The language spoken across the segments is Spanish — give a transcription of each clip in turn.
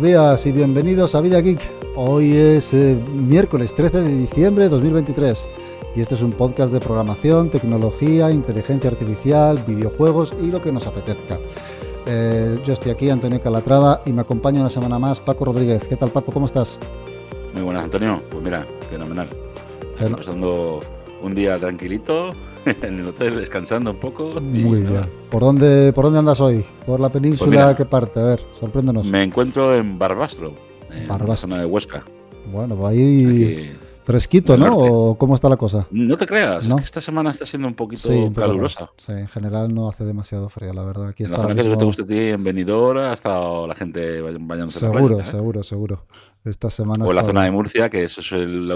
buenos días y bienvenidos a Vida Geek. Hoy es eh, miércoles 13 de diciembre de 2023 y este es un podcast de programación, tecnología, inteligencia artificial, videojuegos y lo que nos apetezca. Eh, yo estoy aquí, Antonio Calatrava, y me acompaña una semana más Paco Rodríguez. ¿Qué tal, Paco? ¿Cómo estás? Muy buenas, Antonio. Pues mira, fenomenal. pasando un día tranquilito en el hotel, descansando un poco. Muy bien. ¿Por dónde, ¿Por dónde andas hoy? ¿Por la península? Pues ¿Qué parte? A ver, sorpréndenos. Me encuentro en Barbastro, en la zona de Huesca. Bueno, pues ahí... Fresquito, ¿no? ¿O cómo está la cosa? No te creas, ¿No? esta semana está siendo un poquito calurosa. Sí, en general no hace demasiado frío, la verdad. Aquí en está la zona que te guste a ti, en Benidorm, hasta la gente bañándose Seguro, seguro, seguro. Esta semana o la zona de Murcia, que eso es el,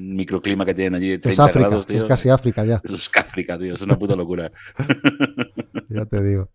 microclima que tienen allí. 30 es África, grados, es casi África ya. Es África, tío, es una puta locura. ya te digo.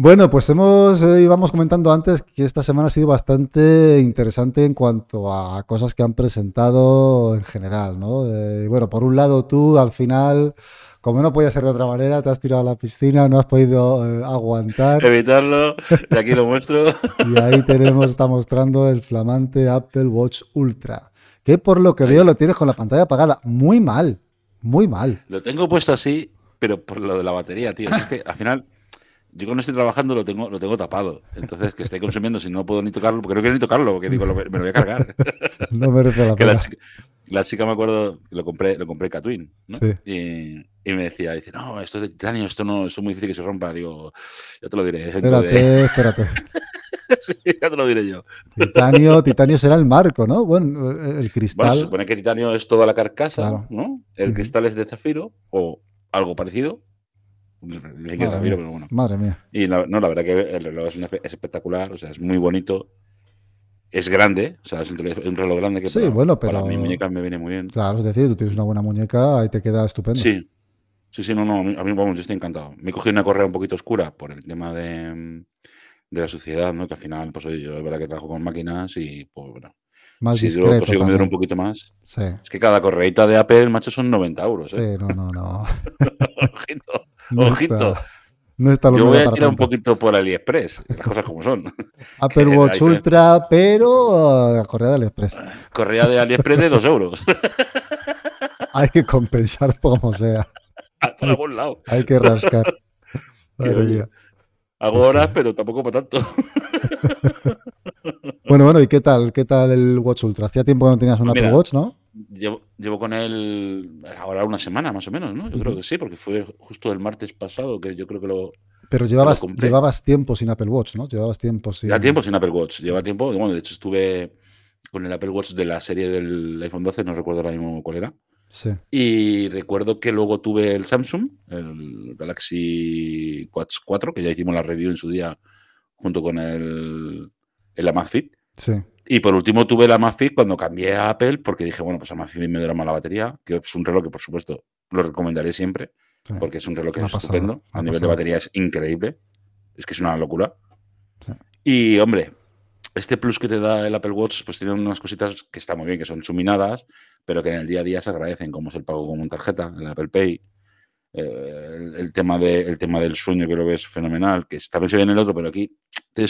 Bueno, pues hemos, eh, íbamos comentando antes que esta semana ha sido bastante interesante en cuanto a cosas que han presentado en general, ¿no? Eh, bueno, por un lado tú al final, como no podía ser de otra manera, te has tirado a la piscina, no has podido eh, aguantar. Evitarlo, y aquí lo muestro. y ahí tenemos, está mostrando el flamante Apple Watch Ultra, que por lo que veo lo tienes con la pantalla apagada. Muy mal, muy mal. Lo tengo puesto así, pero por lo de la batería, tío. Es que al final yo cuando estoy trabajando lo tengo, lo tengo tapado. Entonces, que esté consumiendo, si no puedo ni tocarlo, porque no quiero ni tocarlo, porque digo, me lo voy a cargar. no merece la pena. La chica, me acuerdo, lo compré, lo compré Catwin, ¿no? Sí. Y, y, me decía, dice, no, esto es de titanio, esto no, esto es muy difícil que se rompa. Digo, ya te lo diré. Espérate, espérate. sí, ya te lo diré yo. Titanio, titanio será el marco, ¿no? Bueno, el cristal. Bueno, se supone que titanio es toda la carcasa, ¿no? El cristal es de zafiro o algo parecido, Madre, mía, Y no, la verdad que el reloj es, espectacular, o sea, es muy bonito. Es grande, o sea, es un, reloj grande que sí, para, bueno, pero... mi muñeca me viene muy bien. Claro, es decir, tú tienes una buena muñeca, ahí te queda estupendo. Sí, sí, sí, no, no, a mí, vamos, yo estoy encantado. Me he cogido una correa un poquito oscura por el tema de, de la suciedad, ¿no? Que al final, pues oye, yo es verdad que trabajo con máquinas y, pues bueno, más si discreto consigo medir un poquito más. Sí. Es que cada correita de Apple, macho, son 90 euros. ¿eh? Sí, no, no, no. Ojito. Ojito. no está Yo voy a tirar un poquito por AliExpress, las cosas como son. Apple Watch Ultra, pero uh, correa de AliExpress. Correa de AliExpress de 2 euros. Hay que compensar como sea. Por algún lado. Hay que rascar. Hago horas, pero tampoco para tanto. Bueno, bueno, ¿y qué tal? ¿Qué tal el Watch Ultra? Hacía tiempo que no tenías un Apple Watch, ¿no? Llevo, con él ahora una semana más o menos, ¿no? Yo creo que sí, porque fue justo el martes pasado que yo creo que lo. Pero llevabas, llevabas tiempo sin Apple Watch, ¿no? Llevabas tiempo sin. Ya tiempo sin Apple Watch. Lleva tiempo. Bueno, de hecho, estuve con el Apple Watch de la serie del iPhone 12, no recuerdo ahora mismo cuál era. Sí. Y recuerdo que luego tuve el Samsung, el Galaxy Watch 4, que ya hicimos la review en su día junto con el, el Amazfit. Sí. Y por último tuve la Amazfit cuando cambié a Apple porque dije, bueno, pues Amazfit me dura más la batería, que es un reloj que por supuesto lo recomendaré siempre, porque es un reloj que es estupendo, a nivel de batería es increíble, es que es una locura. Y hombre, este plus que te da el Apple Watch, pues tiene unas cositas que están muy bien, que son suminadas, pero que en el día a día se agradecen, como es el pago con tarjeta, el Apple Pay, eh, el, tema de, el tema del sueño que lo ves fenomenal, que también se ve en el otro, pero aquí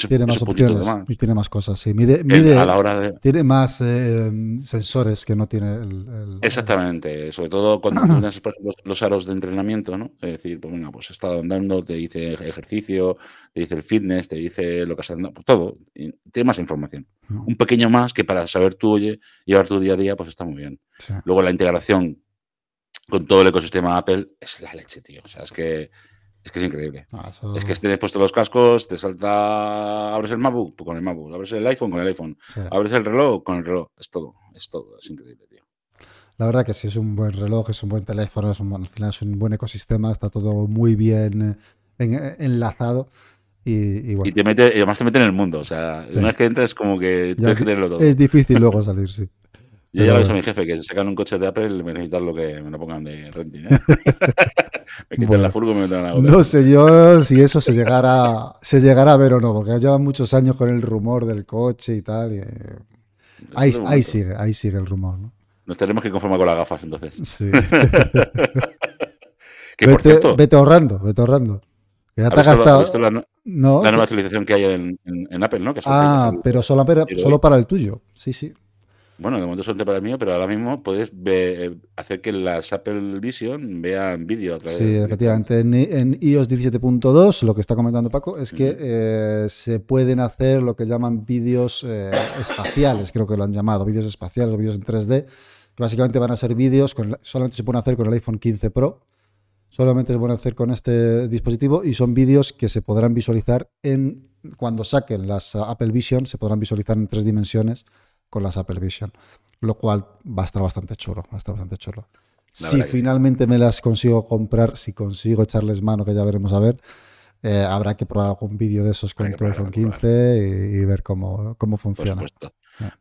tiene más opciones y tiene más cosas. Sí. Mide, a la hora Tiene más eh, sensores que no tiene el. Exactamente. Sobre todo cuando tienes los, aros de entrenamiento, ¿no? Es decir, pues bueno, pues he estado andando, te dice ejercicio, te dice el fitness, te dice lo que has andado, pues todo. tiene más información. Un pequeño más que para saber tú, oye, llevar tu día a día, pues está muy bien. Luego la integración con todo el ecosistema Apple es la leche, tío. O sea, es que es que es increíble. Ah, es que si tienes puesto los cascos, te salta, abres el MacBook con el MacBook, abres el iPhone con el iPhone, abres el reloj con el reloj. Es todo, es todo, es increíble, tío. La verdad que sí, es un buen reloj, es un buen teléfono, es un, al final es un buen ecosistema, está todo muy bien eh, enlazado. Y, bueno. y, te mete, y además te mete en el mundo, o sea, una vez que entras como que tienes que tenerlo todo. Es difícil luego salir, sí. Yo ya lo aviso a mi jefe que si sacan un coche de Apple me necesitan lo que me lo pongan de renting. ¿eh? me quitan la furgo y me meten la No sé yo si eso se llegará, se llegará a ver o no, porque llevan muchos años con el rumor del coche y tal. Y, eh, ahí, ahí sigue, ahí sigue el rumor. ¿no? Nos tenemos que conformar con las gafas entonces. Sí. que, vete, por cierto, vete ahorrando, vete ahorrando. Ya te has gastado... la, no, la nueva actualización que hay en, en, Apple, ¿no? Que ah, pero solo, solo para el tuyo. Sí, sí. Bueno, de momento solamente para el mío, pero ahora mismo puedes hacer que las Apple Vision vean vídeo a través Sí, efectivamente. En, iOS 17.2, lo que está comentando Paco, es que eh, se pueden hacer lo que llaman vídeos eh, espaciales, creo que lo han llamado, vídeos espaciales o vídeos en 3D, que básicamente van a ser vídeos, solamente se pueden hacer con el iPhone 15 Pro, solamente se pueden hacer con este dispositivo y son vídeos que se podrán visualizar en cuando saquen las Apple Vision, se podrán visualizar en tres dimensiones con las Apple Vision, lo cual va a estar bastante chulo, va a estar bastante chulo. si finalmente me las consigo comprar, si consigo echarles mano, que ya veremos a ver, eh, habrá que probar algún vídeo de esos con tu iPhone 15 y, ver cómo, cómo funciona.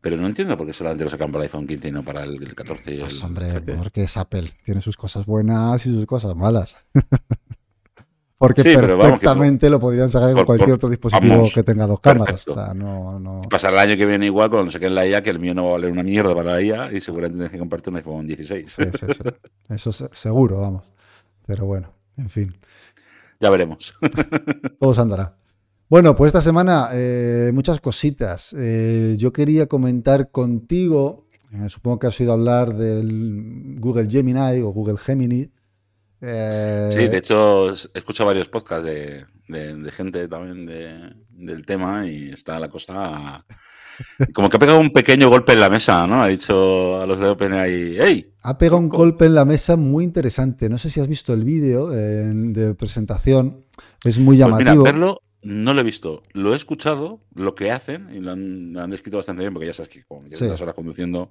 Pero no entiendo por qué solamente lo sacan para el iPhone 15 y no para el, 14 y pues hombre, porque es Apple. Tiene sus cosas buenas y sus cosas malas. Porque perfectamente lo podrían sacar en cualquier otro dispositivo que tenga dos cámaras. Pasar el año que viene igual cuando saquen la IA, que el mío no va a valer una mierda para la IA y seguramente tienes que comprarte un iPhone 16. Sí, sí, sí. Eso seguro, vamos. Pero bueno, en fin. Ya veremos. Todo andará. Bueno, pues esta semana eh, muchas cositas. Eh, yo quería comentar contigo, eh, supongo que has oído hablar del Google Gemini o Google Gemini, eh, sí, de hecho, he escuchado varios podcasts de, gente también del tema y está la cosa. Como que ha pegado un pequeño golpe en la mesa, ¿no? Ha dicho a los de OpenAI, ¡Hey! Ha pegado un golpe en la mesa muy interesante. No sé si has visto el vídeo eh, de presentación. Es muy pues llamativo. verlo no lo he visto. Lo he escuchado, lo que hacen, y lo han, descrito bastante bien, porque ya sabes que como llevas horas conduciendo,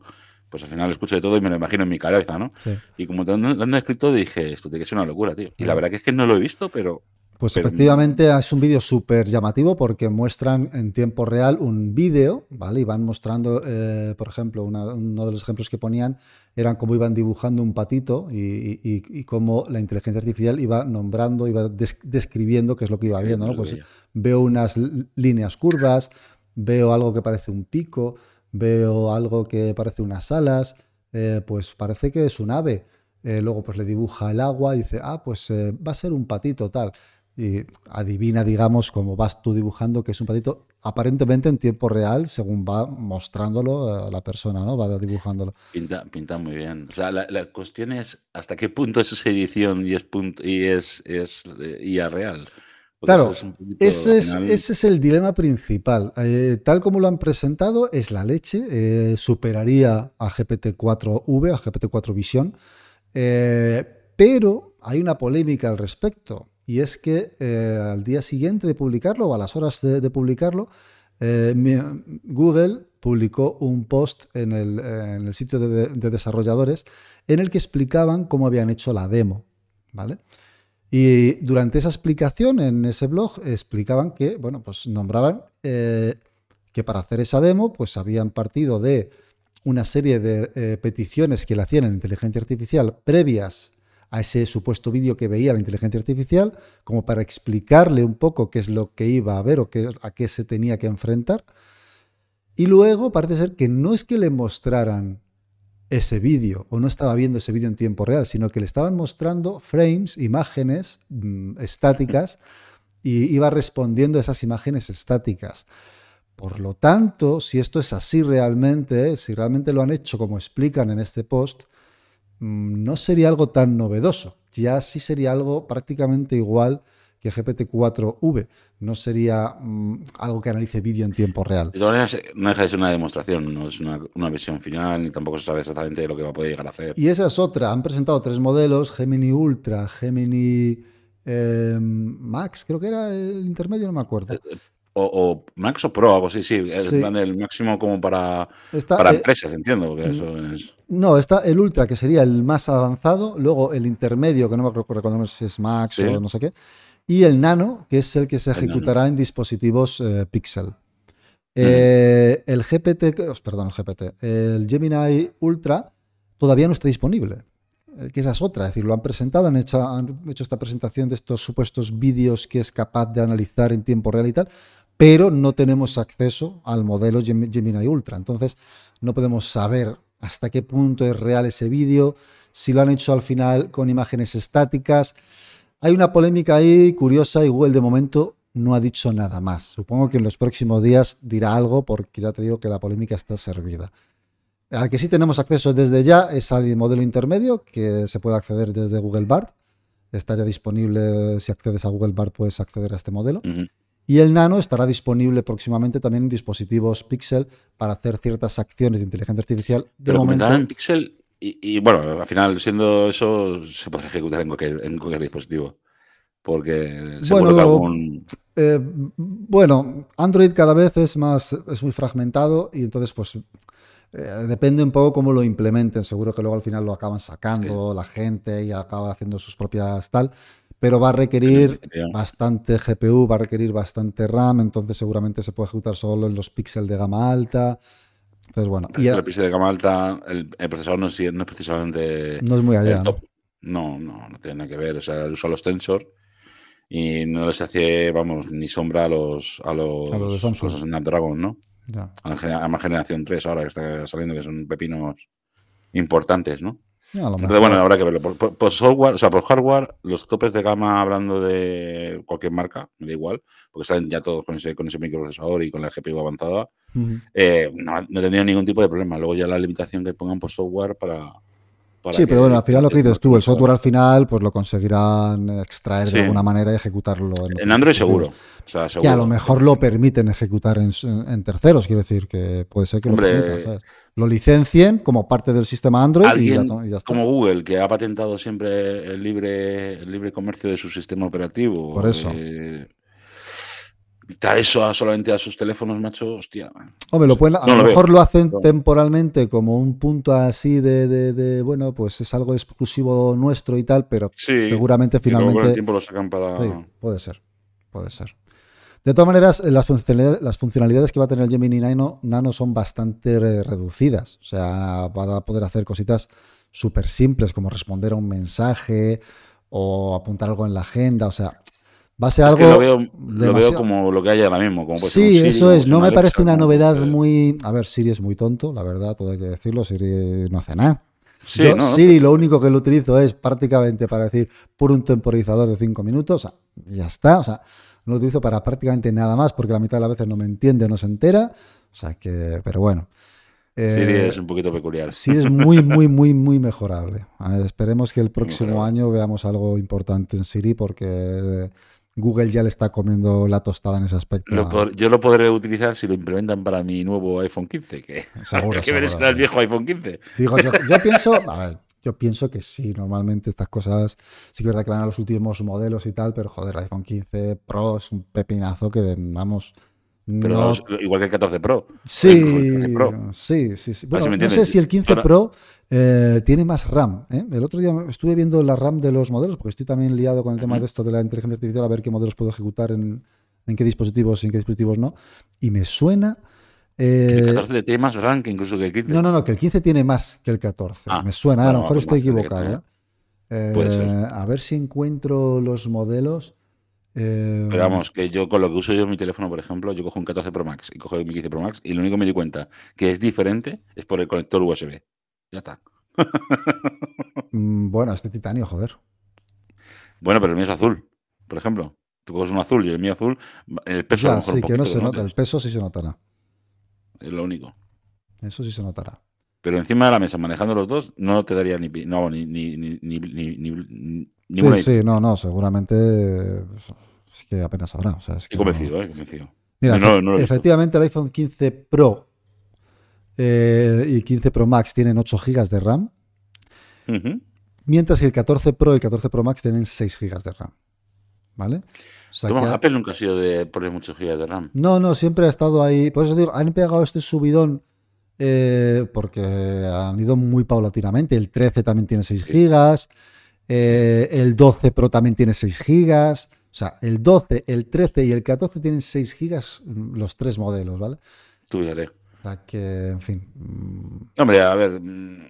pues al final escucho de todo y me lo imagino en mi cabeza, ¿no? Y como lo han escrito, dije, esto tiene que ser una locura, tío. Y la verdad que es que no lo he visto, pero... Pues efectivamente es un vídeo súper llamativo porque muestran en tiempo real un vídeo, ¿vale? Y van mostrando, eh, por ejemplo, uno de los ejemplos que ponían eran cómo iban dibujando un patito y, cómo la inteligencia artificial iba nombrando, iba describiendo qué es lo que iba viendo, ¿no? Pues veo unas líneas curvas, veo algo que parece un pico, veo algo que parece unas alas, eh, pues parece que es un ave. Eh, luego pues le dibuja el agua y dice, ah, pues eh, va a ser un patito tal. Y adivina, digamos, cómo vas tú dibujando que es un patito, aparentemente en tiempo real, según va mostrándolo la persona, ¿no? Va dibujándolo. Pinta, pinta muy bien. O sea, la, cuestión es hasta qué punto es edición y es, punto, y es, es real. Claro, ese, es, ese es el dilema principal. Eh, tal como lo han presentado, es la leche. Eh, superaría a GPT-4V, a GPT-4 Vision. Eh, pero hay una polémica al respecto. Y es que al día siguiente de publicarlo, o a las horas de, publicarlo, Google publicó un post en el, sitio de, de desarrolladores en el que explicaban cómo habían hecho la demo. ¿Vale? Y durante esa explicación en ese blog explicaban que, bueno, pues nombraban eh, que para hacer esa demo, pues habían partido de una serie de eh, peticiones que le hacían en inteligencia artificial previas a ese supuesto vídeo que veía la inteligencia artificial, como para explicarle un poco qué es lo que iba a ver o qué, a qué se tenía que enfrentar. Y luego parece ser que no es que le mostraran ese vídeo o no estaba viendo ese vídeo en tiempo real, sino que le estaban mostrando frames, imágenes mm, estáticas y iba respondiendo a esas imágenes estáticas. Por lo tanto, si esto es así realmente, si realmente lo han hecho como explican en este post, mm, no sería algo tan novedoso. Ya sí sería algo prácticamente igual que GPT-4V. No sería mm, algo que analice vídeo en tiempo real. no deja de ser una demostración, no es una, una, visión final, ni tampoco se sabe exactamente lo que va a poder llegar a hacer. Y esa es otra. Han presentado tres modelos, Gemini Ultra, Gemini em, Max, creo que era el intermedio, no me acuerdo. Eh, eh, o, Max o Pro, algo así, sí. Es el máximo como para, para eh, empresas, entiendo. Que eso es... No, está el Ultra, que sería el más avanzado. Luego el intermedio, que no me acuerdo si es Max o no sé qué y el Nano, que es el que se ejecutará en dispositivos eh, Pixel. Eh, el GPT, perdón, el GPT, el Gemini Ultra todavía no está disponible. Eh, que esa es otra, es decir, lo han presentado, han hecho, han hecho esta presentación de estos supuestos vídeos que es capaz de analizar en tiempo real y tal, pero no tenemos acceso al modelo Gemini Ultra. Entonces, no podemos saber hasta qué punto es real ese vídeo, si lo han hecho al final con imágenes estáticas. Hay una polémica ahí curiosa y Google de momento no ha dicho nada más. Supongo que en los próximos días dirá algo porque ya te digo que la polémica está servida. Al que sí tenemos acceso desde ya es al modelo intermedio que se puede acceder desde Google Bard. Está ya disponible, si accedes a Google Bard puedes acceder a este modelo. Y el Nano estará disponible próximamente también en dispositivos Pixel para hacer ciertas acciones de inteligencia artificial. De Pero momento, en Pixel y, bueno, al final siendo eso se podrá ejecutar en cualquier, en cualquier dispositivo. Porque se bueno, algún... Eh, bueno, Android cada vez es más, es muy fragmentado y entonces pues eh, depende un poco cómo lo implementen. Seguro que luego al final lo acaban sacando la gente y acaba haciendo sus propias tal pero va a requerir bastante GPU, va a requerir bastante RAM, entonces seguramente se puede ejecutar solo en los píxeles de gama alta. Entonces, bueno. Y el píxel de gama alta, el, procesador no es, no es, precisamente. No es muy allá. ¿no? no, no, tiene nada que ver. O sea, usa los Tensor y no les hace, vamos, ni sombra a los, a los, a los de Samsung. Snapdragon, ¿no? Ya. A la generación 3 ahora que está saliendo, que son pepinos importantes, ¿no? Entonces, bueno, habrá que verlo. Por, software, o sea, por hardware, los topes de gama, hablando de cualquier marca, me da igual, porque salen ya todos con ese, con ese microprocesador y con la GPU avanzada, eh, no, no tendría ningún tipo de problema. Luego ya la limitación que pongan por software para, sí, pero bueno, al final lo que dices tú, el software al final pues lo conseguirán extraer de alguna manera y ejecutarlo. En, Android seguro. Que a lo mejor lo permiten ejecutar en, terceros, quiero decir, que puede ser que lo, lo licencien como parte del sistema Android y ya, está. Como Google, que ha patentado siempre el libre, el libre comercio de su sistema operativo. Por eso. Eh, Quitar eso solamente a sus teléfonos, macho, hostia. Hombre, lo pueden, a lo, mejor lo hacen temporalmente como un punto así de, bueno, pues es algo exclusivo nuestro y tal, pero seguramente finalmente. tiempo lo sacan para. puede ser, puede ser. De todas maneras, las funcionalidades, las funcionalidades que va a tener el Gemini Nano, Nano son bastante reducidas. O sea, va a poder hacer cositas súper simples como responder a un mensaje o apuntar algo en la agenda. O sea, Va a ser algo. lo, veo, como lo que hay ahora mismo. Como sí, eso es. No me parece una novedad muy. A ver, Siri es muy tonto, la verdad, todo hay que decirlo. Siri no hace nada. Siri lo único que lo utilizo es prácticamente para decir por un temporizador de 5 minutos. ya está. O sea, no lo utilizo para prácticamente nada más porque la mitad de las veces no me entiende, no se entera. O sea que, pero bueno. Siri eh, es un poquito peculiar. Sí, es muy, muy, muy, muy mejorable. esperemos que el próximo año veamos algo importante en Siri porque Google ya le está comiendo la tostada en ese aspecto. yo lo podré utilizar si lo implementan para mi nuevo iPhone 15, que, seguro, que el viejo iPhone 15. Digo, yo, pienso, a ver, yo pienso que sí, normalmente estas cosas sí que es verdad que van a los últimos modelos y tal, pero joder, el iPhone 15 Pro es un pepinazo que vamos. Pero igual que el 14 Pro. Sí, sí, sí, sí. Bueno, no sé si el 15 Pro eh, tiene más RAM. ¿eh? El otro día estuve viendo la RAM de los modelos, porque estoy también liado con el tema de esto de la inteligencia artificial, a ver qué modelos puedo ejecutar en, qué dispositivos y en qué dispositivos no. Y me suena. el 14 eh, tiene más RAM que incluso que el 15. No, no, no, que el 15 tiene más que el 14. Ah, me suena, a lo mejor estoy equivocado. A ver si encuentro los modelos. Pero vamos, que yo con lo que uso yo en mi teléfono, por ejemplo, yo cojo un 14 Pro Max y cojo mi 15 Pro Max y lo único que me di cuenta que es diferente es por el conector USB. Ya está. Mm, bueno, este titanio, joder. Bueno, pero el mío es azul, por ejemplo. Tú coges un azul y el mío azul, el peso ya, Sí, que no se nota, el peso sí se notará. Es lo único. Eso sí se notará. Pero encima de la mesa, manejando los dos, no te daría ni no, ni, ni, ni, ni, Sí, sí, no, no, seguramente es que apenas habrá. O sea, es que convencido, eh, convencido. Mira, efectivamente el iPhone 15 Pro eh, y 15 Pro Max tienen 8 GB de RAM. Mientras que el 14 Pro y el 14 Pro Max tienen 6 GB de RAM. ¿Vale? Apple nunca ha sido de poner muchos GB de RAM. No, no, siempre ha estado ahí. Por eso digo, han pegado este subidón eh, porque han ido muy paulatinamente. El 13 también tiene 6 GB. Eh, el 12 Pro también tiene 6 GB. O sea, el 12, el 13 y el 14 tienen 6 GB los tres modelos, ¿vale? Tú ya haré que, en fin. Mm. Hombre, a ver, mm,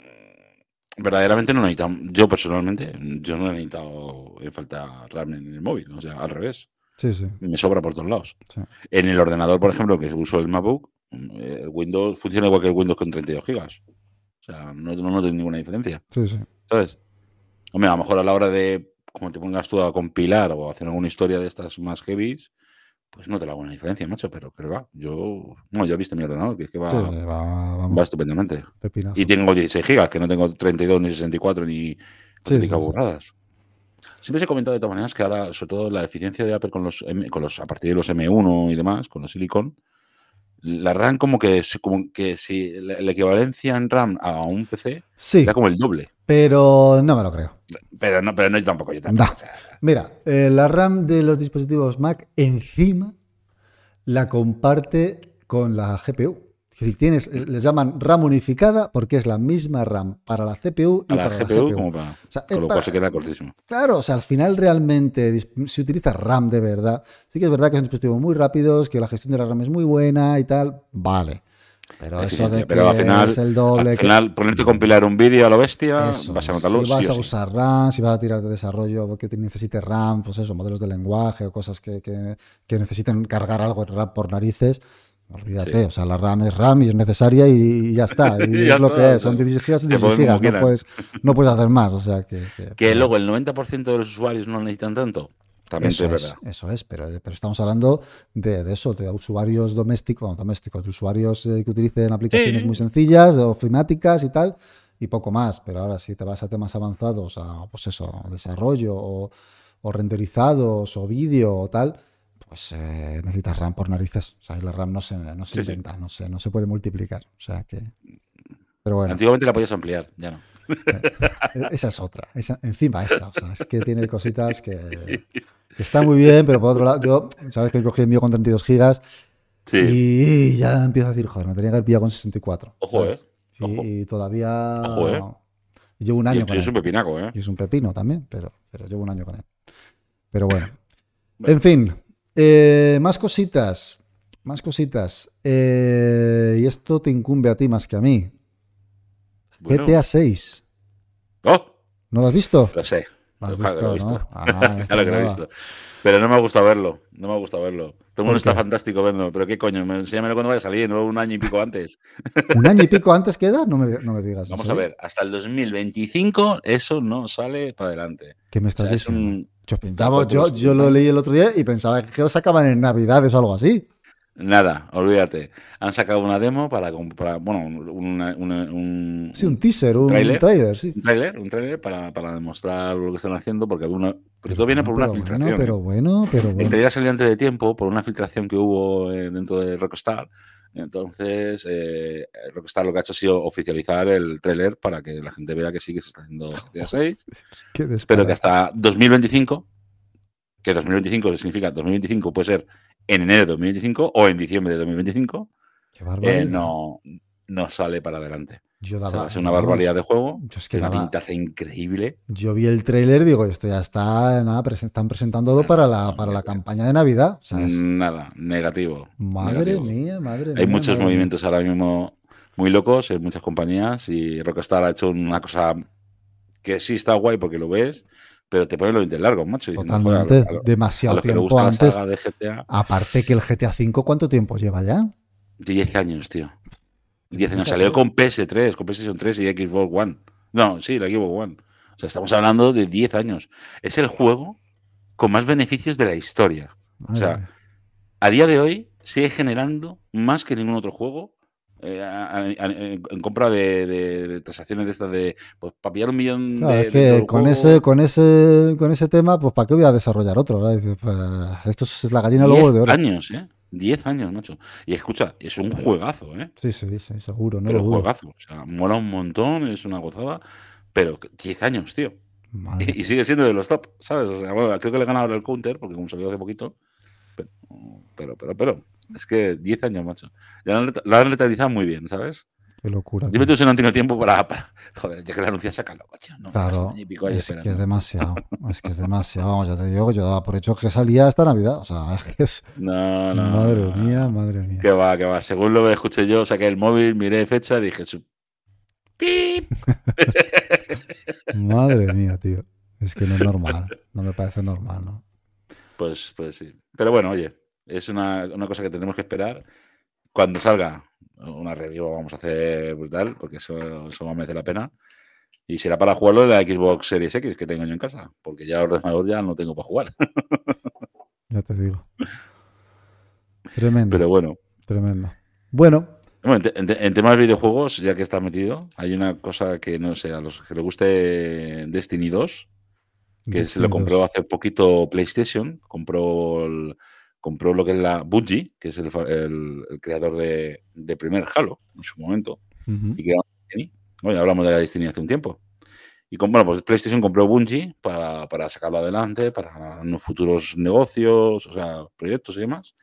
verdaderamente no necesitado, yo personalmente, yo no he necesitado en falta RAM en el móvil, o sea, al revés. Sí, sí. Me sobra por todos lados. En el ordenador, por ejemplo, que uso el MacBook, eh, el Windows funciona igual que el Windows con 32 gigas. O sea, no, no, tiene ninguna diferencia. Sí, sí. ¿Sabes? Hombre, a lo mejor a la hora de como te pongas tú a compilar o a hacer alguna historia de estas más heavies, pues no te la hago una diferencia, macho, pero que va. Yo, no, yo he visto mi ordenador, que es que va, Sí, va, va estupendamente. pepinazo. Y tengo 16 gigas, que no tengo 32 ni 64 ni sí, sí. burradas. Siempre se ha comentado de todas maneras que ahora, sobre todo la eficiencia de Apple con los, con los a partir de los M1 y demás, con los Silicon, la RAM como que, como que si la, la equivalencia en RAM a un PC Sí, era como el doble. pero no me lo creo. Pero no, pero no yo tampoco, yo tampoco. No. o sea, Mira, eh, la RAM de los dispositivos Mac encima la comparte con la GPU. Es decir, tienes, eh, les llaman RAM unificada porque es la misma RAM para la CPU y para para, la GPU, la como GPU. para. O sea, Con lo para- cual se queda cortísimo. Claro, o sea, al final realmente si utiliza RAM de verdad, sí que es verdad que son dispositivos muy rápidos, que la gestión de la RAM es muy buena y tal, vale. Pero eso de que pero al final, es el doble, al que- final ponerte a compilar un vídeo a lo bestia, Eso vas a es. notarlo. Si vas sí a sí. usar RAM, si vas a tirar de desarrollo porque te necesite RAM, pues eso, modelos de lenguaje o cosas que, que- que necesiten cargar algo en RAM por narices, olvídate. Sí. O sea, la RAM es RAM y es necesaria y, ya está. Y Ya es lo está, que es. Son 16 gigas, son que 16 pongan como gigas. No puedes, no puedes hacer más. O sea, que. que- Que pero- luego el 90% de los usuarios no necesitan tanto. También eso es es, verdad. eso es, pero, pero estamos hablando de, de eso, de usuarios domésticos, bueno, domésticos, de usuarios eh, que utilicen aplicaciones Sí. muy sencillas, ofimáticas y tal, y poco más. Pero ahora si te vas a temas avanzados, a pues eso, desarrollo o, o renderizados o vídeo o tal, pues eh, necesitas RAM por narices. O sea, la RAM no se, no se Sí, sí. inventa, no se, no se puede multiplicar. O sea que. Pero bueno. Antiguamente la podías ampliar, ya no. Esa es otra. Esa, encima esa. O sea, es que tiene cositas que, que está muy bien, pero por otro lado, yo, sabes que cogí el mío con 32 gigas Sí. y ya empiezo a decir, joder, me tenía que haber pillado con 64. Ojo, ¿sabes? eh. Y, Ojo. y todavía Ojo, eh. llevo un año con tuyo es él. un pepinaco, ¿eh? Y es un pepino también, pero, pero llevo un año con él. Pero bueno. Bueno. En fin, eh, más cositas. Más cositas. Eh, y esto te incumbe a ti más que a mí. Bueno. GTA 6. ¡Oh! ¿No lo has visto? Lo sé. Lo has Claro, visto, ¿no? visto. Ah, Claro que lo he visto. Pero no me ha gustado verlo. No me ha gustado verlo. Todo el ¿Por mundo está fantástico viendo. Pero qué coño, me- enséñamelo cuando vaya a salir, no un año y pico antes. ¿Un año y pico antes queda? No me, no me digas. ¿en Vamos a ver, hasta el 2025 eso no sale para adelante. ¿Qué me O estás es diciendo? un- Yo, pensaba- yo lo leí el otro día y pensaba que lo sacaban en Navidades o algo así. Nada, olvídate. Han sacado una demo para, comp- para bueno, una- una- un, Sí, un teaser, un ¿Tráiler? trailer, sí. un tráiler, un tráiler para, para demostrar lo que están haciendo, porque pero todo viene por una filtración. Bueno, pero bueno, pero El bueno. trailer salió antes de tiempo por una filtración que hubo eh, dentro de Rockstar. Entonces, eh, Rockstar lo que ha hecho ha sido oficializar el tráiler para que la gente vea que sí que se está haciendo GTA 6, Qué pero que hasta 2025, que 2025 significa 2025 puede ser en enero de 2025 o en diciembre de 2025, Qué barbaridad. eh, no, no sale para adelante. Yo O sea, daba, va a ser una barbaridad de juego, Yo es que una daba- pintaza increíble. Yo vi el tráiler, digo, esto ya está, nada, presen- están presentándolo para la, para la campaña de Navidad. Nada, negativo. madre negativo. mía, madre mía. Hay muchos madre mía. movimientos ahora mismo muy locos en muchas compañías y Rockstar ha hecho una cosa que sí está guay porque lo ves, pero te pone los dientes largos, macho. diciendo, joder, a lo- Totalmente, a lo- a demasiado tiempo antes. saga de GTA, Aparte que el GTA V, ¿cuánto tiempo lleva ya? 10 años, tío. 10 años. Salió con PS3, con PlayStation 3 y Xbox One. No, sí, la Xbox One. O sea, estamos hablando de 10 años. Es el juego con más beneficios de la historia. Madre sea, a día de hoy sigue generando más que ningún otro juego eh, a- a- a- en compra de, de- de transacciones de estas de pues para pillar un millón Claro, de, es que con juego, ese, con ese, con ese tema, pues ¿para qué voy a desarrollar otro? ¿verdad? Dices, pues, esto es la gallina 10 luego de oro. años, ¿eh? 10 años, macho. Y escucha, es un juegazo, ¿eh? Sí, sí, sí, seguro, no pero lo dudo. juegazo. O sea, mola un montón, es una gozada, pero que 10 años, tío. Y, y sigue siendo de los top, ¿sabes? O sea, bueno, creo que le he ganado el counter, porque como salió hace poquito. Pero, pero, pero, pero, es que 10 años, macho. Ya lo han han letalizado muy bien, ¿sabes? Qué locura. Dime tío. tú si no han tenido tiempo para, para- Joder, ya que la anuncia, sácalo, coño. No, Claro, y pico es que es demasiado. Es que es demasiado. Vamos, ya te digo, yo daba por hecho que salía esta Navidad. O sea, es que es. No, no. madre no, no. mía, madre mía. Que va, que va. Según lo que escuché yo, saqué el móvil, miré fecha, dije, su... ¡Pip! Madre mía, tío. Es que no es normal. No me parece normal, ¿no? Pues, pues sí. Pero bueno, oye, es una, una cosa que tenemos que esperar. Cuando salga una review vamos a hacer brutal, porque eso, eso va a merecer la pena. Y será para jugarlo en la Xbox Series X que tengo yo en casa, porque ya el ordenador ya no tengo para jugar. Ya te digo. Tremendo. Pero bueno. Tremendo. Bueno. en, en, temas de videojuegos, ya que está metido, hay una cosa que no sé, a los que le guste Destiny 2, que se lo compró hace poquito PlayStation, compró compró lo que es la Bungie, que es el, creador de, primer Halo en su momento, y que Destiny. Bueno, hablamos de la Destiny hace un tiempo. Y bueno, pues PlayStation compró Bungie para, para, sacarlo adelante, para unos futuros negocios, o sea, proyectos y demás.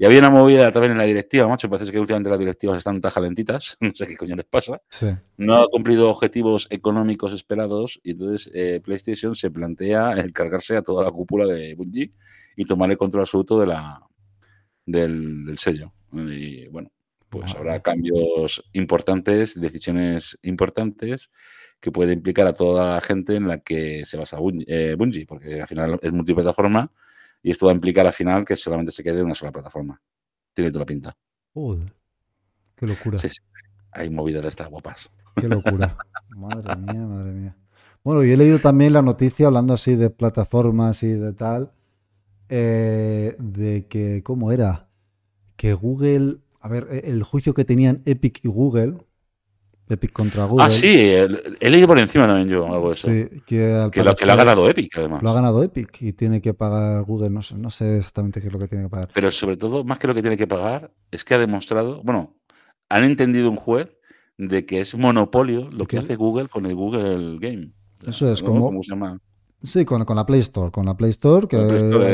Y había una movida también en la directiva, macho. Parece que últimamente las directivas están tan jalentitas. No sé qué coño les pasa. No ha cumplido objetivos económicos esperados. Y entonces eh, PlayStation se plantea el cargarse a toda la cúpula de Bungie y tomar el control absoluto de la, del, sello. Y bueno, pues habrá cambios importantes, decisiones importantes que puede implicar a toda la gente en la que se basa eh, Bungie, porque al final es multiplataforma y esto va a implicar al final que solamente se quede en una sola plataforma. Tiene toda la pinta. qué locura. Sí, Hay movidas de estas guapas. Qué locura. madre mía, madre mía. Bueno, y he leído también la noticia, hablando así de plataformas y de tal, eh, de que, ¿cómo era? Que Google, a ver, el juicio que tenían Epic y Google, Epic contra Google. Ah, sí, he leído por encima también yo algo de eso. Sí, que, que, lo, que, lo, ha ganado Epic, además. Lo ha ganado Epic y tiene que pagar Google, no sé, no sé exactamente qué es lo que tiene que pagar. Pero sobre todo, más que lo que tiene que pagar, es que ha demostrado, bueno, han entendido un juez de que es monopolio lo que hace Google con el Google Game. Eso es como... ¿Cómo se llama? Sí, con, con, la Play Store, con la Play Store, que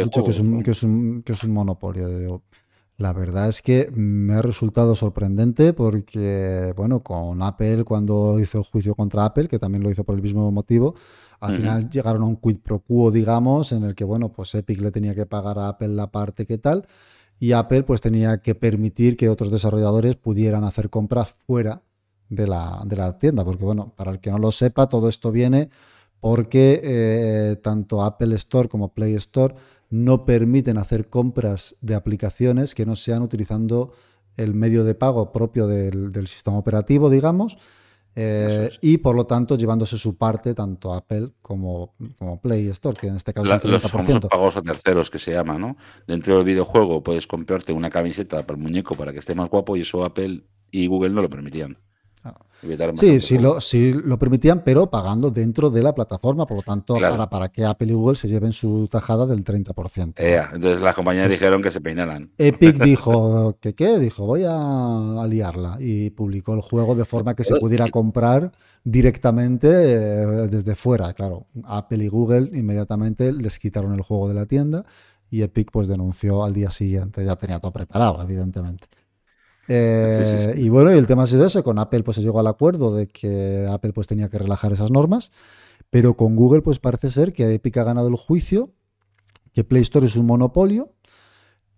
dicho que, es un, que, es un, que es un monopolio. La verdad es que me ha resultado sorprendente porque, bueno, con Apple, cuando hizo el juicio contra Apple, que también lo hizo por el mismo motivo, al final llegaron a un quid pro quo, digamos, en el que, bueno, pues Epic le tenía que pagar a Apple la parte que tal, y Apple pues tenía que permitir que otros desarrolladores pudieran hacer compras fuera de la, de la tienda, porque, bueno, para el que no lo sepa, todo esto viene porque eh, tanto Apple Store como Play Store no permiten hacer compras de aplicaciones que no sean utilizando el medio de pago propio del, sistema operativo, digamos, eh, y por lo tanto llevándose su parte tanto Apple como, como Play Store, que en este caso es el Los famosos pagos a terceros que se llama, ¿no? Dentro del videojuego puedes comprarte una camiseta para el muñeco para que esté más guapo y eso Apple y Google no lo permitían. Sí, sí lo, sí lo permitían, pero pagando dentro de la plataforma, por lo tanto, para, para que Apple y Google se lleven su tajada del 30%. entonces las compañías dijeron que se peinaran. Epic dijo que qué, dijo voy a, liarla y publicó el juego de forma que se pudiera comprar directamente eh, desde fuera. Claro, Apple y Google inmediatamente les quitaron el juego de la tienda y Epic pues denunció al día siguiente, ya tenía todo preparado, evidentemente. Eh, y bueno, y el tema ha sido eso, con Apple pues se llegó al acuerdo de que Apple pues tenía que relajar esas normas, pero con Google pues parece ser que Epic ha ganado el juicio, que Play Store es un monopolio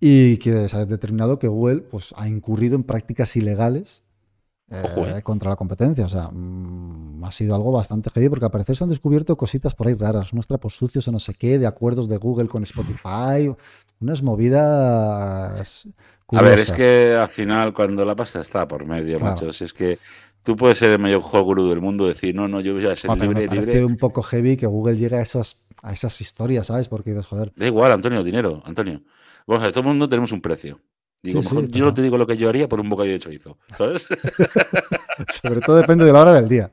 y que se ha determinado que Google pues ha incurrido en prácticas ilegales eh, eh. contra la competencia. O sea, mm, ha sido algo bastante heavy porque al parecer se han descubierto cositas por ahí raras, unos trapos sucios o no sé qué, de acuerdos de Google con Spotify, unas movidas a ver, es que al final, cuando la pasta está por medio, macho, si es que tú puedes ser el mayor juego gurú del mundo, decir, no, no, yo voy a ser libre, me parece un poco heavy que Google llegue a, esos, a esas historias, ¿sabes? Porque dices, joder. Da igual, Antonio, dinero, Antonio. Vamos a ver, todo el mundo tenemos un precio. Digo, yo no te digo lo que yo haría por un bocadillo de chorizo, ¿sabes? Sobre todo depende de la hora del día.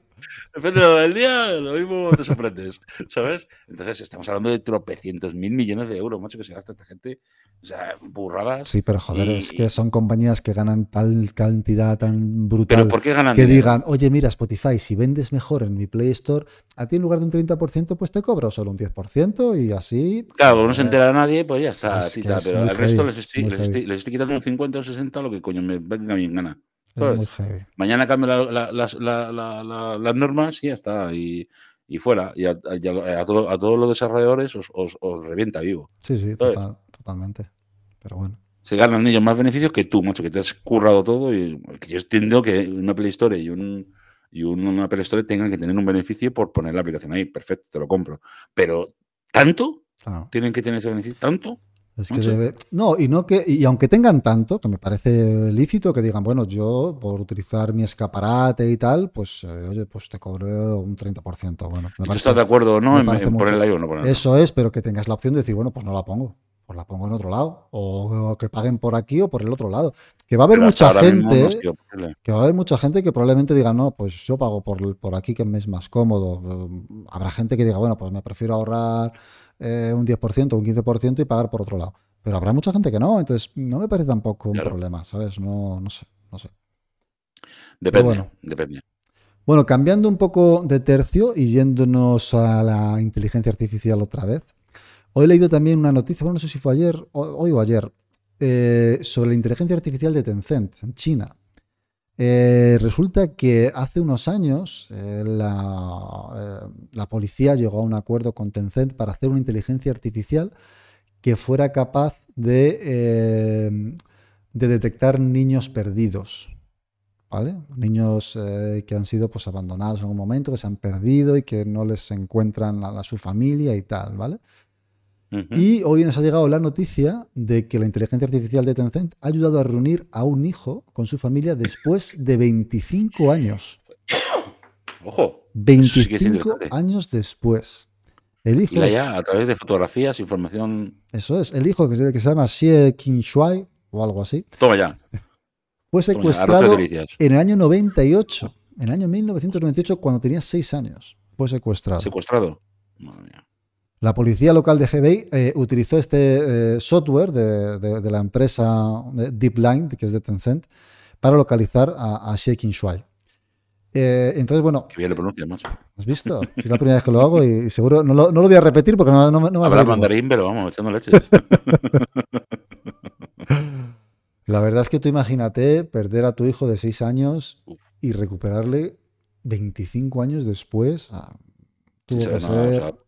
Depende del día, lo mismo te sorprendes, ¿sabes? Entonces estamos hablando de tropecientos mil millones de euros, macho, que se gasta esta gente. O sea, burradas. Sí, pero joder, es que son compañías que ganan tal cantidad tan brutal. ¿Pero por qué ganan Que digan, oye, mira, Spotify, si vendes mejor en mi Play Store, a ti en lugar de un 30%, pues te cobro solo un 10% y así. Claro, no se entera a nadie, pues ya está. pero al resto les estoy, les, estoy, les estoy, quitando un 50 o 60, lo que coño me venga bien gana. Mañana cambio las normas y ya está. Y, fuera. Y a, todos los desarrolladores os, revienta vivo. Sí, sí, totalmente. Pero bueno. Se ganan ellos más beneficios que tú, macho, que te has currado todo. Y que yo entiendo que una Play Store y un y una Apple Store tengan que tener un beneficio por poner la aplicación ahí. Perfecto, te lo compro. Pero, ¿tanto? ¿Tienen que tener ese beneficio? ¿Tanto? Es que no, y no que, y aunque tengan tanto, que me parece lícito que digan, bueno, yo por utilizar mi escaparate y tal, pues eh, oye, pues te cobro un 30%. Bueno, me estás de acuerdo no en, ponerla no ponerla? Eso es, pero que tengas la opción de decir, bueno, pues no la pongo, pues la pongo en otro lado, o, que paguen por aquí o por el otro lado. Que va a haber mucha gente, que va a haber mucha gente que probablemente diga, no, pues yo pago por, por aquí que me es más cómodo. Habrá gente que diga, bueno, pues me prefiero ahorrar eh, un 10%, un 15% y pagar por otro lado. Pero habrá mucha gente que no, entonces no me parece tampoco un problema, ¿sabes? No, no sé, no sé. Depende, bueno. depende. Bueno, cambiando un poco de tercio y yéndonos a la inteligencia artificial otra vez. Hoy he leído también una noticia, bueno, no sé si fue ayer, hoy o ayer, eh, sobre la inteligencia artificial de Tencent, en China. Eh, resulta que hace unos años eh, la, la, policía llegó a un acuerdo con Tencent para hacer una inteligencia artificial que fuera capaz de, de detectar niños perdidos. ¿Vale? Niños que han sido pues, abandonados en algún momento, que se han perdido y que no les encuentran a, a su familia y tal, ¿vale? Y hoy nos ha llegado la noticia de que la inteligencia artificial de Tencent ha ayudado a reunir a un hijo con su familia después de 25 años. Ojo. 25 años después. El hijo. Ya, a través de fotografías, información. Eso es. El hijo que se, que se llama Xie Shuai o algo así. Toma ya. Fue secuestrado en el año 98. En el año 1998, cuando tenía 6 años. Fue secuestrado. Secuestrado. Madre mía. La policía local de Hebei eh, utilizó este eh, software de, la empresa DeepLine, que es de Tencent, para localizar a, a Shaking Shuai. Eh, entonces, bueno. Que bien lo pronuncias, macho. ¿Has visto? Es la primera vez que lo hago y, seguro no lo, voy a repetir porque no, no, no Habrá mandarín, pero vamos, echando leches. la verdad es que tú imagínate perder a tu hijo de 6 años y recuperarle 25 años después. Ah, tuvo que ser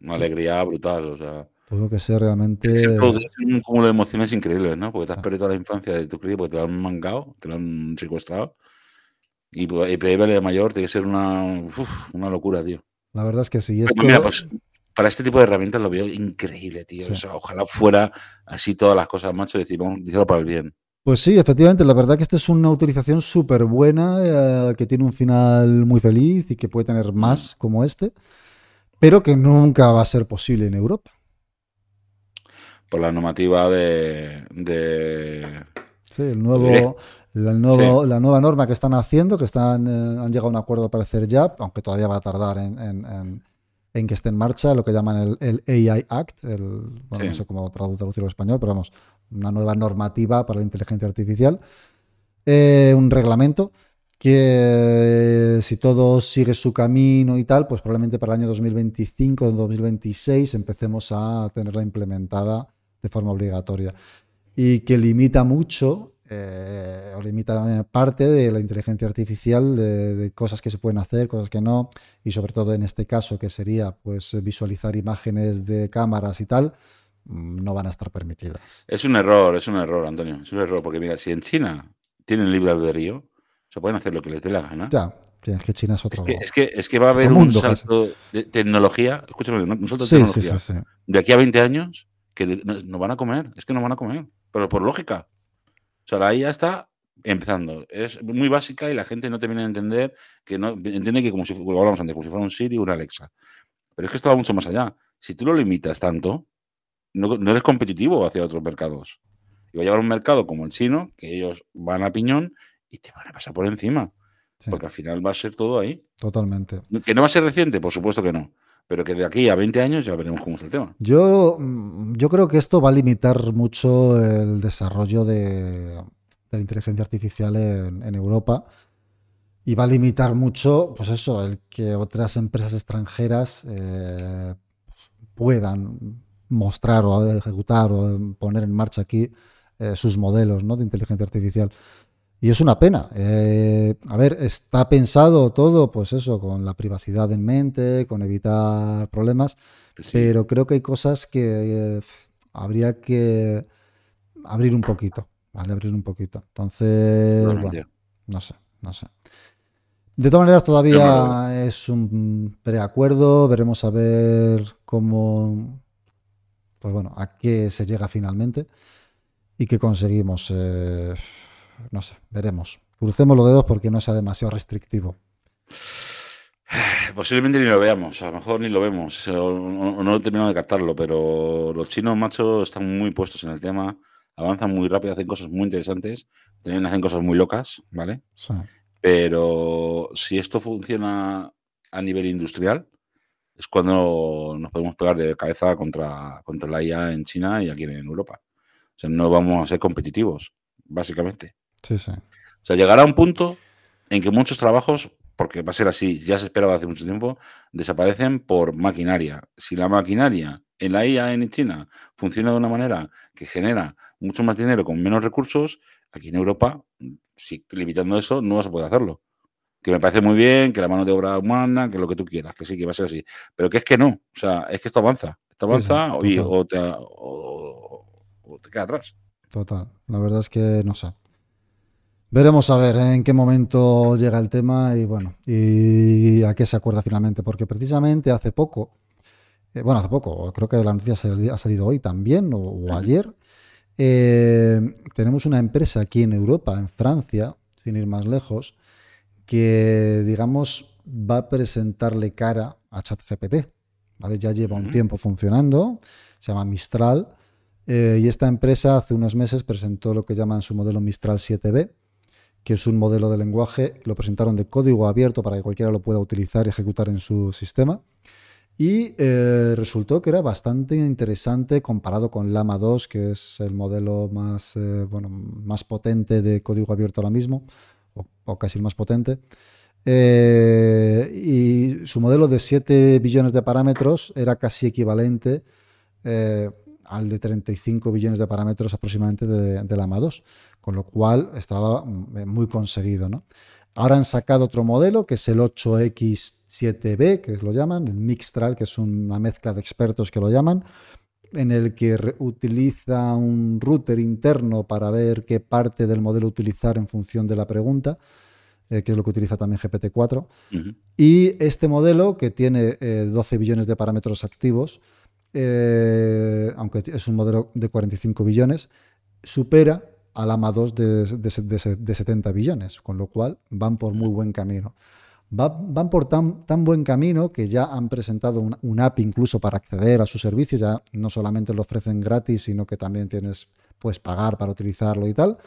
una alegría brutal, o sea. Tuvo que ser realmente. Es un cúmulo de emociones increíbles, ¿no? Porque te has perdido toda la infancia de tu crío porque te lo han mangado, te lo han secuestrado. Y, y de mayor tiene que ser una, una locura, tío. La verdad es que sí. Esto... Mira, pues para este tipo de herramientas lo veo increíble, tío. O sea, ojalá fuera así todas las cosas, macho, y decir, vamos a utilizarlo para el bien. Pues sí, efectivamente, la verdad que esta es una utilización súper buena, eh, que tiene un final muy feliz y que puede tener más como este pero que nunca va a ser posible en Europa. Por la normativa de... sí, el nuevo, nuevo la nueva norma que están haciendo, que están, eh, han llegado a un acuerdo al parecer ya, aunque todavía va a tardar en, que esté en marcha, lo que llaman el, AI Act, el, no sé cómo traducirlo en español, pero vamos, una nueva normativa para la inteligencia artificial, eh, un reglamento que si todo sigue su camino y tal, pues probablemente para el año 2025 o 2026 empecemos a tenerla implementada de forma obligatoria y que limita mucho eh, o limita parte de la inteligencia artificial de, cosas que se pueden hacer, cosas que no, y sobre todo en este caso que sería pues visualizar imágenes de cámaras y tal, mm, no van a estar permitidas. Es un error, es un error, Antonio, es un error, porque mira, si en China tienen libre albedrío, se pueden hacer lo que les dé la gana. Ya, es que China es otro. Es que, es que, va a haber un salto de tecnología, escúchame, un salto de tecnología. de aquí a 20 años que no, van a comer, es que no van a comer, pero por lógica. O sea, la IA está empezando. Es muy básica y la gente no termina de entender que no entiende que como si hablamos antes, como si fuera un Siri o una Alexa. Pero es que esto va mucho más allá. Si tú lo limitas tanto, no, no eres competitivo hacia otros mercados. Y va a llevar un mercado como el chino, que ellos van a piñón y te van a pasar por encima. Porque al final va a ser todo ahí. Totalmente. ¿Que no va a ser reciente? Por supuesto que no. Pero que de aquí a 20 años ya veremos cómo es el tema. Yo, mm, yo creo que esto va a limitar mucho el desarrollo de, la inteligencia artificial en, Europa. Y va a limitar mucho, pues eso, el que otras empresas extranjeras eh, puedan mostrar o ejecutar o poner en marcha aquí eh, sus modelos ¿no? de inteligencia artificial. Y es una pena. Eh, a ver, está pensado todo, pues eso, con la privacidad en mente, con evitar problemas, pero creo que hay cosas que eh, habría que abrir un poquito, ¿vale? Abrir un poquito. Entonces, bueno, no sé, no sé. De todas maneras, todavía es un preacuerdo, veremos a ver cómo, pues bueno, a qué se llega finalmente y qué conseguimos. Eh, no sé, veremos. Crucemos los dedos porque no sea demasiado restrictivo. Posiblemente ni lo veamos, a lo mejor ni lo vemos, o, no he terminado de captarlo, pero los chinos, macho, están muy puestos en el tema, avanzan muy rápido, hacen cosas muy interesantes, también hacen cosas muy locas, ¿vale? Pero si esto funciona a nivel industrial, es cuando nos podemos pegar de cabeza contra, contra la IA en China y aquí en Europa. O sea, no vamos a ser competitivos, básicamente. Sí, sí. O sea, llegará un punto en que muchos trabajos porque va a ser así, ya se esperaba hace mucho tiempo, desaparecen por maquinaria. Si la maquinaria en la IA en China funciona de una manera que genera mucho más dinero con menos recursos, aquí en Europa, si limitando eso, no vas a poder hacerlo. Que me parece muy bien, que la mano de obra humana, que lo que tú quieras, que sí, que va a ser así. Pero que es que no, o sea, es que esto avanza. Esto avanza o, te, o te queda atrás. Total, la verdad es que no sé. Veremos a ver ¿eh? en qué momento llega el tema y bueno, y a qué se acuerda finalmente, porque precisamente hace poco, eh, bueno, hace poco, creo que la noticia ha salido hoy también o, ayer, eh, tenemos una empresa aquí en Europa, en Francia, sin ir más lejos, que digamos va a presentarle cara a ChatGPT, ¿vale? Ya lleva un tiempo funcionando, se llama Mistral, y esta empresa hace unos meses presentó lo que llaman su modelo Mistral 7B, que es un modelo de lenguaje, lo presentaron de código abierto para que cualquiera lo pueda utilizar y ejecutar en su sistema. Y eh, resultó que era bastante interesante comparado con Lama 2, que es el modelo más, eh, bueno, más potente de código abierto ahora mismo, o, casi el más potente. Eh, y su modelo de 7 billones de parámetros era casi equivalente al de 35 billones de parámetros aproximadamente de, de Lama 2 con lo cual estaba mm, muy conseguido. ¿no? Ahora han sacado otro modelo que es el 8X7B, que lo llaman, el Mixtral, que es una mezcla de expertos que lo llaman, en el que utiliza un router interno para ver qué parte del modelo utilizar en función de la pregunta, eh, que es lo que utiliza también GPT-4. Y este modelo, que tiene 12 eh, billones de parámetros activos, eh, aunque es un modelo de 45 billones, supera al AMA 2 de, 70 billones, con lo cual van por muy buen camino. van por tan, tan, buen camino que ya han presentado un, app incluso para acceder a su servicio, ya no solamente lo ofrecen gratis, sino que también tienes, puedes pagar para utilizarlo y tal.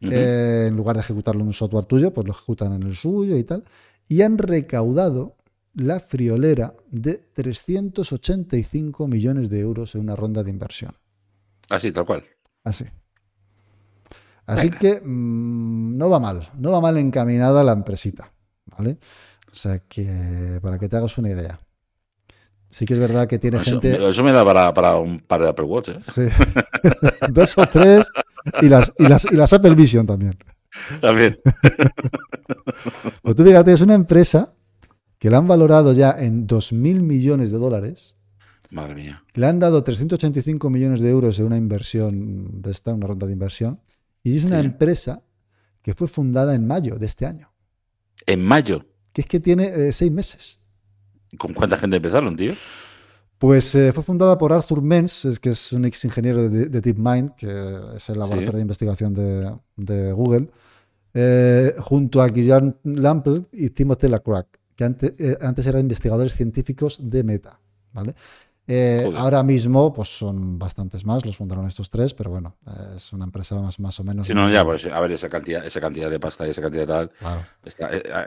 Eh, en lugar de ejecutarlo en un software tuyo, pues lo ejecutan en el suyo y tal. Y han recaudado la friolera de 385 millones de euros en una ronda de inversión. Así, tal cual. Así. Así que mm, no va mal, no va mal encaminada la empresita, ¿vale? O sea que para que te hagas una idea. Sí que es verdad que tiene gente. Eso me da para, un par de Apple Watch, ¿eh? Sí. Dos o tres y las, y, las, y las Apple Vision también. También. Pues tú fíjate, es una empresa que la han valorado ya en 2.000 millones de dólares. Madre mía. Le han dado 385 millones de euros en una inversión de esta, una ronda de inversión. Y es una empresa que fue fundada en mayo de este año. ¿En mayo? Que es que tiene eh, seis meses. ¿Con cuánta gente empezaron, tío? Pues eh, fue fundada por Arthur Menz, que es un ex ingeniero de, DeepMind, que es el laboratorio de investigación de, Google, eh, junto a Guillermo Lample y Timothy Lacroix, que antes, antes eran investigadores científicos de Meta. ¿vale? Eh, ahora mismo, pues son bastantes más, los fundaron estos tres, pero bueno, es una empresa más, más o menos. Sí, no, ya, pues, a ver, esa cantidad, esa cantidad de pasta y esa cantidad de tal.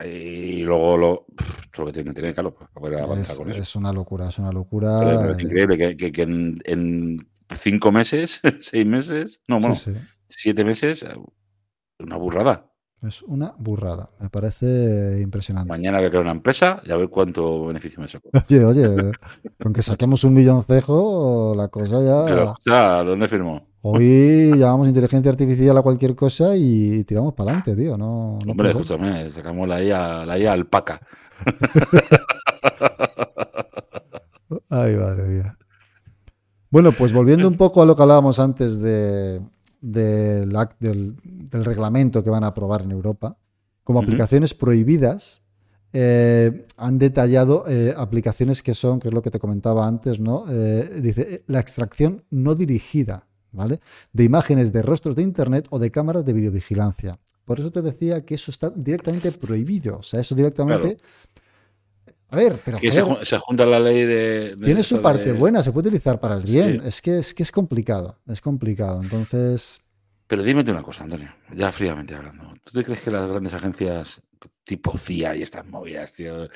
Eh, y luego lo, lo que tiene que tener, claro, para poder avanzar con eso. Es una locura, es una locura. es increíble que, en, cinco meses, seis meses, no, bueno, siete meses, una burrada. Es una burrada, me parece impresionante. Mañana voy a crear una empresa y a ver cuánto beneficio me saco. Oye, oye, con que saquemos un millón cejo, la cosa ya. Pero, o ¿dónde firmó? Hoy llamamos inteligencia artificial a cualquier cosa y tiramos para adelante, tío. No, Hombre, escúchame, sacamos la IA, la IA alpaca. Ay, madre mía. Bueno, pues volviendo un poco a lo que hablábamos antes de, del, del, reglamento que van a aprobar en Europa como aplicaciones prohibidas eh, han detallado eh, aplicaciones que son, que es lo que te comentaba antes, ¿no? Eh, dice, la extracción no dirigida, ¿vale? De imágenes de rostros de Internet o de cámaras de videovigilancia. Por eso te decía que eso está directamente prohibido. O sea, eso directamente... A ver, pero... Que se, junta la ley de... tiene su parte buena, se puede utilizar para el bien. Es, que, es que es complicado, es complicado. Entonces... Pero dímete una cosa, Antonio, ya fríamente hablando. ¿Tú te crees que las grandes agencias tipo CIA y estas movidas, tío,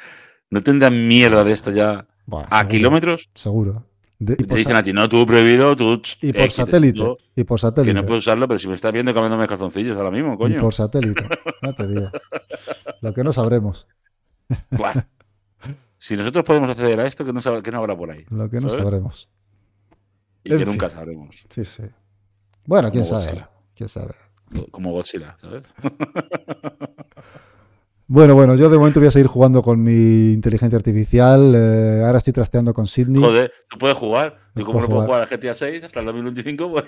no tendrán mierda de esto ya a kilómetros? Seguro. te dicen a ti, no, tú prohibido, tú... Y por satélite. y por satélite. Que no puedo usarlo, pero si me estás viendo cambiándome calzoncillos ahora mismo, coño. Y por satélite. No te digo. Lo que no sabremos. Buah. Si nosotros podemos acceder a esto, que no, que no habrá por ahí. Lo que no sabremos. Y que nunca sabremos. Sí, sí. Bueno, quién sabe. ¿Quién sabe? Como Godzilla, ¿sabes? Bueno, bueno, yo de momento voy a seguir jugando con mi inteligencia artificial. Eh, ahora estoy trasteando con Sydney. Joder, tú puedes jugar. Tú como no puedo jugar a GTA 6 hasta el 2025, pues...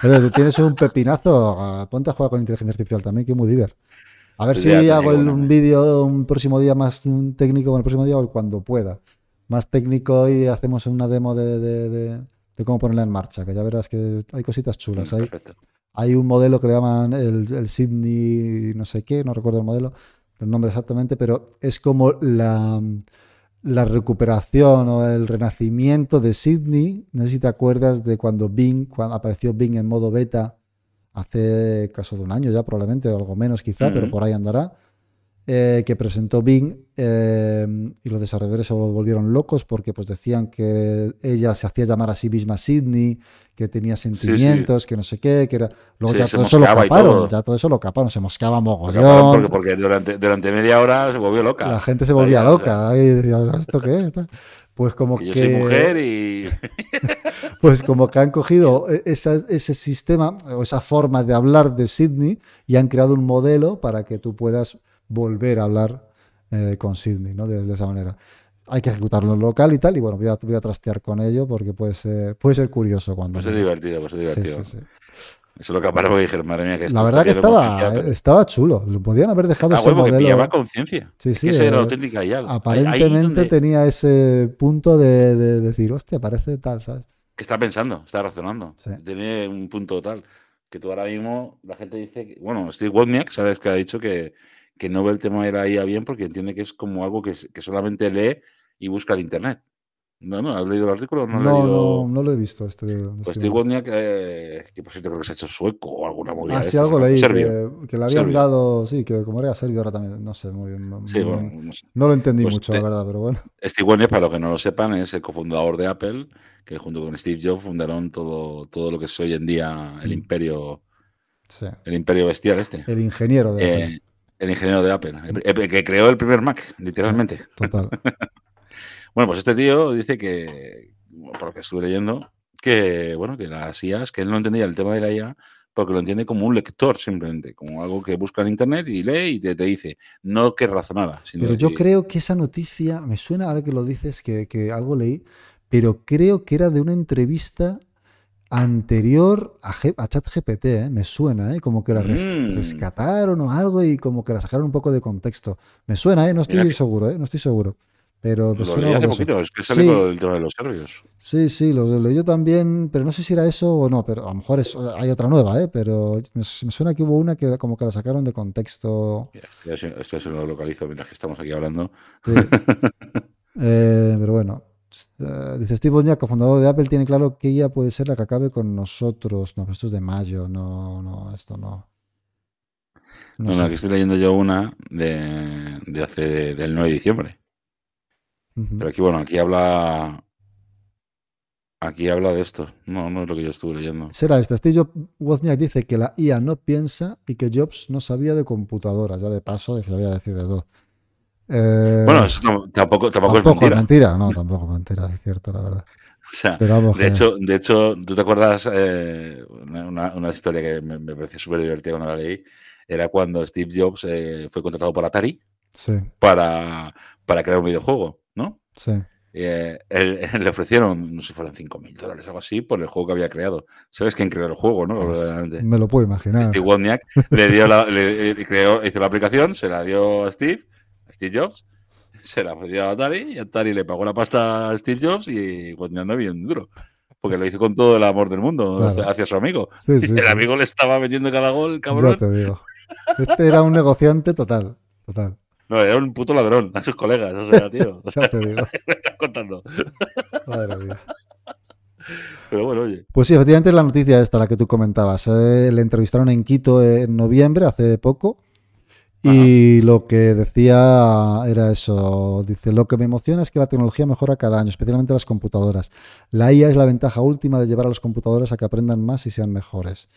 tú tienes un pepinazo. Ponte a jugar con inteligencia artificial también, que es muy divertido. A ver si hago un vídeo un próximo día más técnico, el próximo día o cuando pueda. Más técnico y hacemos una demo de, cómo ponerla en marcha, que ya verás que hay cositas chulas. Hay, hay un modelo que le llaman el, el Sydney, no sé qué, no recuerdo el modelo, el nombre exactamente, pero es como la, la recuperación o el renacimiento de Sydney. No sé si te acuerdas de cuando Bing, cuando apareció Bing en modo beta hace caso de un año ya probablemente, o algo menos quizá, pero por ahí andará. Eh, que presentó Bing eh, y los desarrolladores se volvieron locos porque pues decían que ella se hacía llamar a sí misma Sidney, que tenía sentimientos, que no sé qué, que era... Luego ya todo eso lo caparon, ya todo eso lo caparon, se mosqueaba mogollón. Porque, porque durante, durante, media hora se volvió loca. La gente se volvía loca. ¿Esto qué es? Pues como que... Yo soy mujer y... pues como que han cogido e, ese sistema o esa forma de hablar de Sidney y han creado un modelo para que tú puedas volver a hablar eh, con Sydney, ¿no? De, esa manera. Hay que ejecutarlo en local y tal, y bueno, voy a, voy a trastear con ello porque puede ser, puede ser curioso cuando... Puede ser divertido, puede ser divertido. Sí, sí, Eso es lo que aparece porque dije, madre mía, que La verdad que estaba, estaba chulo. Lo podían haber dejado ese modelo. que pillaba conciencia. Sí, sí. era eh, auténtica ya. Aparentemente tenía ese punto de, de, decir, hostia, parece tal, ¿sabes? Está pensando, está razonando. Tiene un punto tal. Que tú ahora mismo, la gente dice, que, bueno, Steve Wozniak, ¿sabes? Que ha dicho que, que no ve el tema de la IA bien porque entiende que es como algo que, que solamente lee y busca el Internet. No, no, ¿has leído el artículo? No, no, no, lo he visto. Este, pues este Steve Wozniak, eh, que por cierto creo que se ha hecho sueco o alguna movida. Ah, sí, algo leí. Que, le habían dado, sí, que como era serbio ahora también, no sé muy bien. sí, bueno, no, lo entendí pues mucho, la verdad, pero bueno. Steve Wozniak, para los que no lo sepan, es el cofundador de Apple, que junto con Steve Jobs fundaron todo, todo lo que es hoy en día el mm. imperio. Sí. El imperio bestial este. El ingeniero de eh, Apple. El ingeniero de Apple, el, que creó el primer Mac, literalmente. Total. bueno, pues este tío dice que, por lo que estuve leyendo, que bueno, que las IAs, que él no entendía el tema de la IA, porque lo entiende como un lector simplemente, como algo que busca en internet y lee y te, dice, no que razonada. pero yo creo que esa noticia, me suena ahora que lo dices, que, que algo leí, pero creo que era de una entrevista anterior a, a ChatGPT, ¿eh? me suena, ¿eh? como que la mm. rescataron o algo y como que la sacaron un poco de contexto. Me suena, ¿eh? no estoy seguro, ¿eh? no estoy seguro. Pero lo leí hace poquito, es que sale sí. el tema de los serbios. Sí, sí, lo, leí yo también, pero no sé si era eso o no, pero a lo mejor es, hay otra nueva, ¿eh? pero me, suena que hubo una que como que la sacaron de contexto. Esto se lo localizo mientras que estamos aquí hablando. Eh, pero bueno, eh, dice Steve Wozniak, cofundador de Apple, tiene claro que ella puede ser la que acabe con nosotros. No, esto es de mayo, no, no, esto no. No, no, aquí estoy leyendo yo una de, de hace del 9 de diciembre. Pero aquí, bueno, aquí habla. Aquí habla de esto. No, no es lo que yo estuve leyendo. Será esta. Steve Wozniak dice que la IA no piensa y que Jobs no sabía de computadoras. Ya de paso, decía, decir de todo. Eh, bueno, eso tampoco, tampoco, es mentira. mentira. No, tampoco es mentira, es cierto, la verdad. O sea, de, hecho, de hecho, ¿tú te acuerdas eh, una, una, historia que me, me pareció súper divertida cuando la leí? Era cuando Steve Jobs eh, fue contratado por Atari sí. para, para crear un videojuego, ¿no? Sí. Eh, él, le ofrecieron, no sé si fueron 5 mil dólares o algo así, por el juego que había creado. ¿Sabes quién creó el juego, no? me lo puedo imaginar. Steve Wozniak le dio la, le, creó, hizo la aplicación, se la dio a Steve Steve Jobs se la ofreció a Atari y Atari le pagó la pasta a Steve Jobs y cuando no había un duro. Porque lo hizo con todo el amor del mundo hacia su amigo. y el amigo le estaba metiendo cada gol, cabrón. Ya te digo. Este era un negociante total, total. No, era un puto ladrón a sus colegas, o sea, tío. te digo. me estás contando. Madre mía. Pero bueno, oye. Pues sí, efectivamente es la noticia esta, la que tú comentabas. Eh, le entrevistaron en Quito en noviembre, hace poco. Y lo que decía era eso, dice, lo que me emociona es que la tecnología mejora cada año, especialmente las computadoras. La IA es la ventaja última de llevar a los computadores a que aprendan más y sean mejores.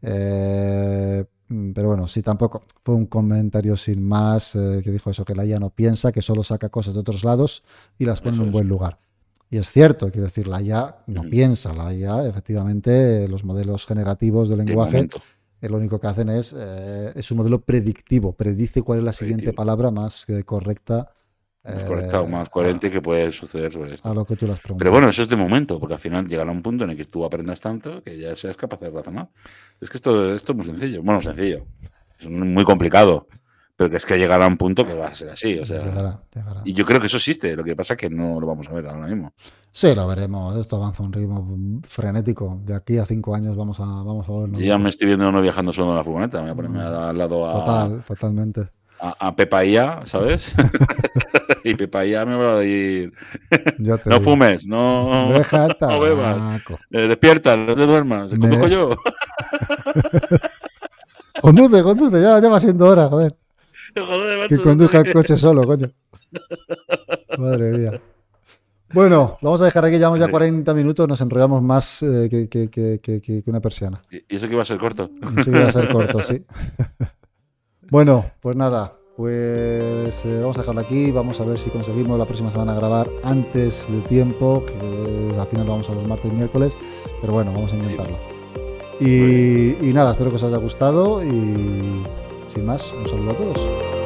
Eh, pero bueno, sí, tampoco fue un comentario sin más eh, que dijo eso, que la IA no piensa, que solo saca cosas de otros lados y las pone en un buen lugar. Y es cierto, quiero decir, la IA no piensa, la IA, efectivamente, los modelos generativos de lenguaje, eh, lo único que hacen es, eh, es un modelo predictivo, predice cuál es la siguiente palabra más correcta. Más o más coherente que puede suceder sobre esto. A lo que tú las Pero bueno, eso es de momento, porque al final llegará un punto en el que tú aprendas tanto que ya seas capaz de razonar. Es que esto, esto es muy sencillo. Bueno, sencillo. Es muy complicado pero que es que llegará un punto que va a ser así. O sea, Y yo creo que eso existe, lo que pasa es que no lo vamos a ver ahora mismo. Sí, lo veremos. Esto avanza a un ritmo frenético. De aquí a cinco años vamos a, vamos a verlo. Yo ya me estoy viendo uno viajando solo en la furgoneta. Me voy a ponerme al lado a. Total, totalmente. A, a Pepa Ia, ¿sabes? y Pepa Ia me va a decir. no fumes, no. Deja no bebas. Eh, despierta, no te duermas. Me... Conduzco yo. conduce, conduce, ya, ya va siendo hora, joder que conduzca el coche solo, coño. Madre mía. Bueno, vamos a dejar aquí, llevamos ya 40 minutos, nos enrollamos más eh, que, una persiana. ¿Y eso que iba a ser corto? Eso que iba a ser corto, sí. Bueno, pues nada, pues eh, vamos a dejarlo aquí, vamos a ver si conseguimos la próxima semana grabar antes de tiempo, que al final vamos a los martes y miércoles, pero bueno, vamos a intentarlo. Y, y nada, espero que os haya gustado y sin más, un saludo a todos.